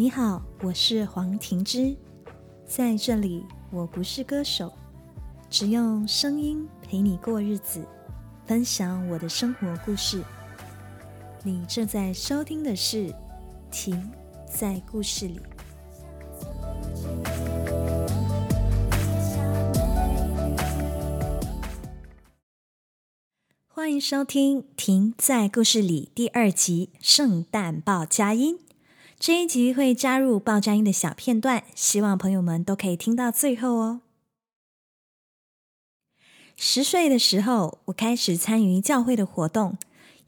你好，我是黄庭之，在这里我不是歌手，只用声音陪你过日子，分享我的生活故事。你正在收听的是《停在故事里》。欢迎收听《停在故事里》第二集《圣诞报佳音》。这一集会加入爆炸音的小片段，希望朋友们都可以听到最后哦。十岁的时候，我开始参与教会的活动，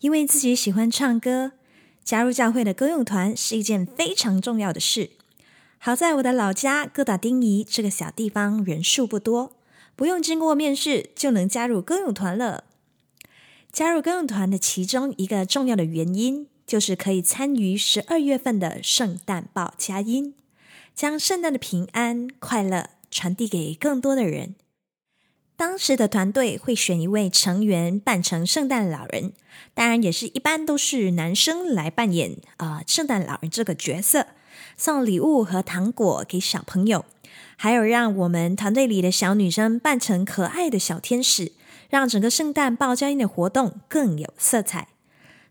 因为自己喜欢唱歌，加入教会的歌咏团是一件非常重要的事。好在我的老家哥打丁仪这个小地方人数不多，不用经过面试就能加入歌咏团了。加入歌咏团的其中一个重要的原因，就是可以参与十二月份的圣诞报佳音，将圣诞的平安快乐传递给更多的人。当时的团队会选一位成员扮成圣诞老人，当然也是一般都是男生来扮演啊圣诞老人这个角色，送礼物和糖果给小朋友，还有让我们团队里的小女生扮成可爱的小天使。让整个圣诞报佳音的活动更有色彩。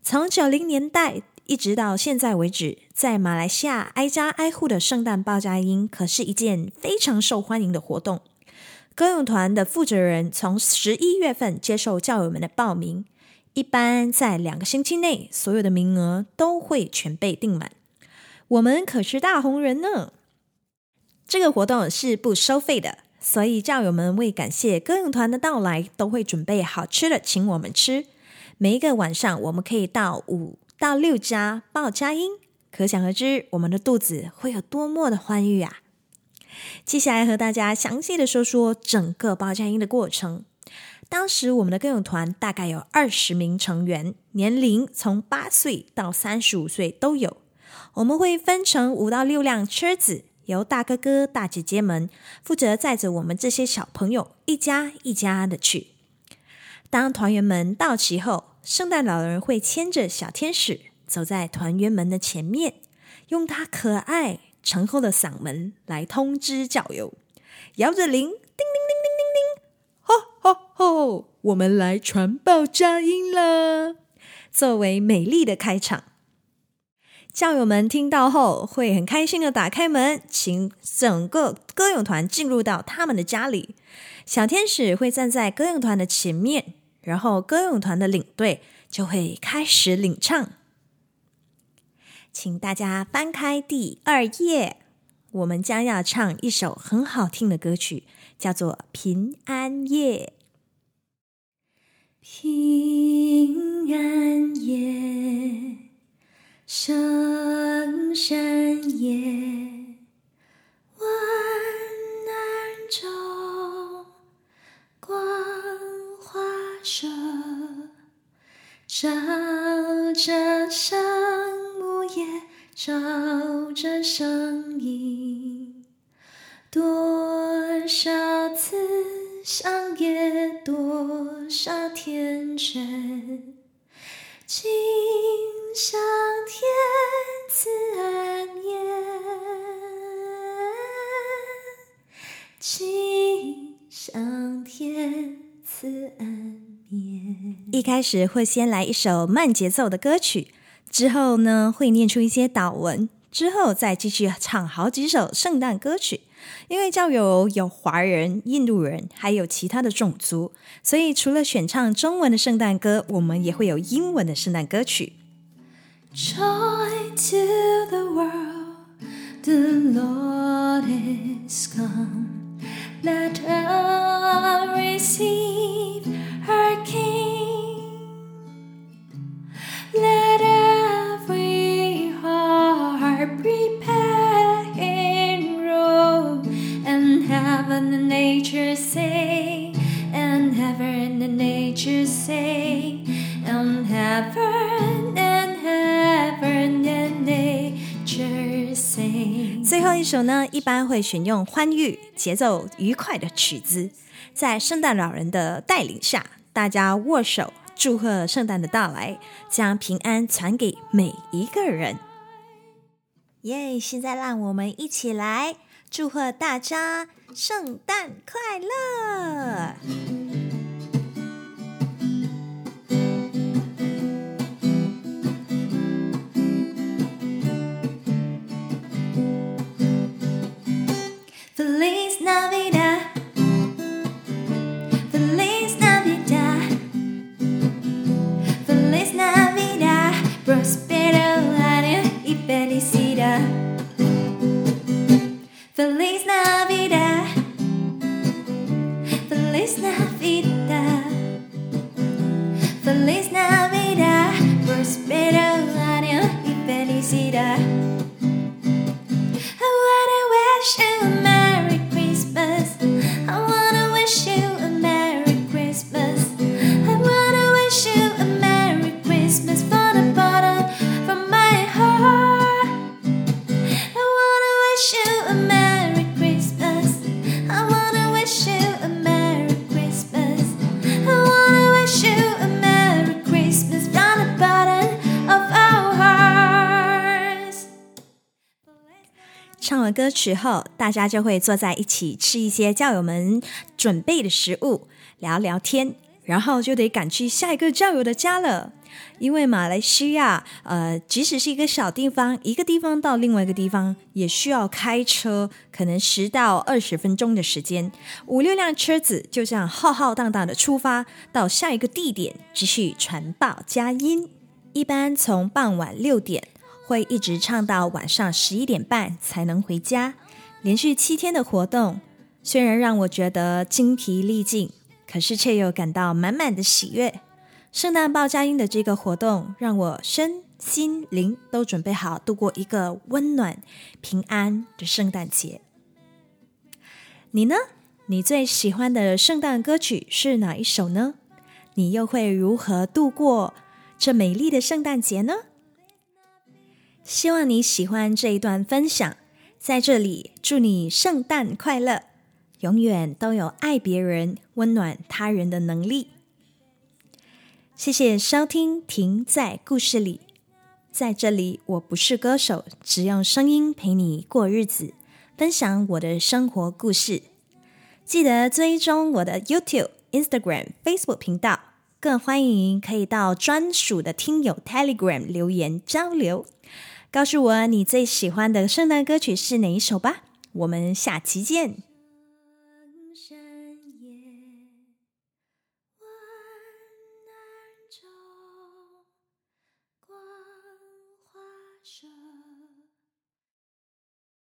从九零年代一直到现在为止，在马来西亚挨家挨户的圣诞报佳音可是一件非常受欢迎的活动。歌咏团的负责人从十一月份接受教友们的报名，一般在两个星期内，所有的名额都会全被订满。我们可是大红人呢！这个活动是不收费的。所以教友们为感谢歌咏团的到来，都会准备好吃的请我们吃。每一个晚上，我们可以到五到六家报佳音，可想而知我们的肚子会有多么的欢愉啊！接下来和大家详细的说说整个报佳音的过程。当时我们的歌咏团大概有二十名成员，年龄从八岁到三十五岁都有。我们会分成五到六辆车子。由大哥哥、大姐姐们负责载着我们这些小朋友一家一家的去。当团员们到齐后，圣诞老人会牵着小天使走在团员们的前面，用他可爱醇厚的嗓门来通知教友，摇着铃，叮铃铃铃铃铃，吼吼吼，我们来传报佳音了，作为美丽的开场。教友们听到后会很开心的打开门，请整个歌咏团进入到他们的家里。小天使会站在歌咏团的前面，然后歌咏团的领队就会开始领唱。请大家翻开第二页，我们将要唱一首很好听的歌曲，叫做《平安夜》。平安夜。圣山夜，照着上，木叶，照着圣婴，多少次相约，多少天真。请向天一开始会先来一首慢节奏的歌曲，之后呢会念出一些祷文，之后再继续唱好几首圣诞歌曲。因为教友有华人、印度人，还有其他的种族，所以除了选唱中文的圣诞歌，我们也会有英文的圣诞歌曲。Joy to the world, the Lord is come. Let 最后一首呢，一般会选用欢愉、节奏愉快的曲子，在圣诞老人的带领下，大家握手。祝贺圣诞的到来，将平安传给每一个人。耶！现在让我们一起来祝贺大家圣诞快乐 felicidad. Feliz Navidad, Feliz Navidad, Feliz Navidad, prospero año y felicidad. 唱完歌曲后，大家就会坐在一起吃一些教友们准备的食物，聊聊天，然后就得赶去下一个教友的家了。因为马来西亚，呃，即使是一个小地方，一个地方到另外一个地方也需要开车，可能十到二十分钟的时间，五六辆车子就这样浩浩荡荡的出发到下一个地点，继续传报佳音。一般从傍晚六点会一直唱到晚上十一点半才能回家。连续七天的活动，虽然让我觉得精疲力尽，可是却又感到满满的喜悦。圣诞报佳音的这个活动，让我身心灵都准备好度过一个温暖、平安的圣诞节。你呢？你最喜欢的圣诞歌曲是哪一首呢？你又会如何度过这美丽的圣诞节呢？希望你喜欢这一段分享，在这里祝你圣诞快乐，永远都有爱别人、温暖他人的能力。谢谢收听《停在故事里》，在这里我不是歌手，只用声音陪你过日子，分享我的生活故事。记得追踪我的 YouTube、Instagram、Facebook 频道，更欢迎可以到专属的听友 Telegram 留言交流，告诉我你最喜欢的圣诞歌曲是哪一首吧。我们下期见。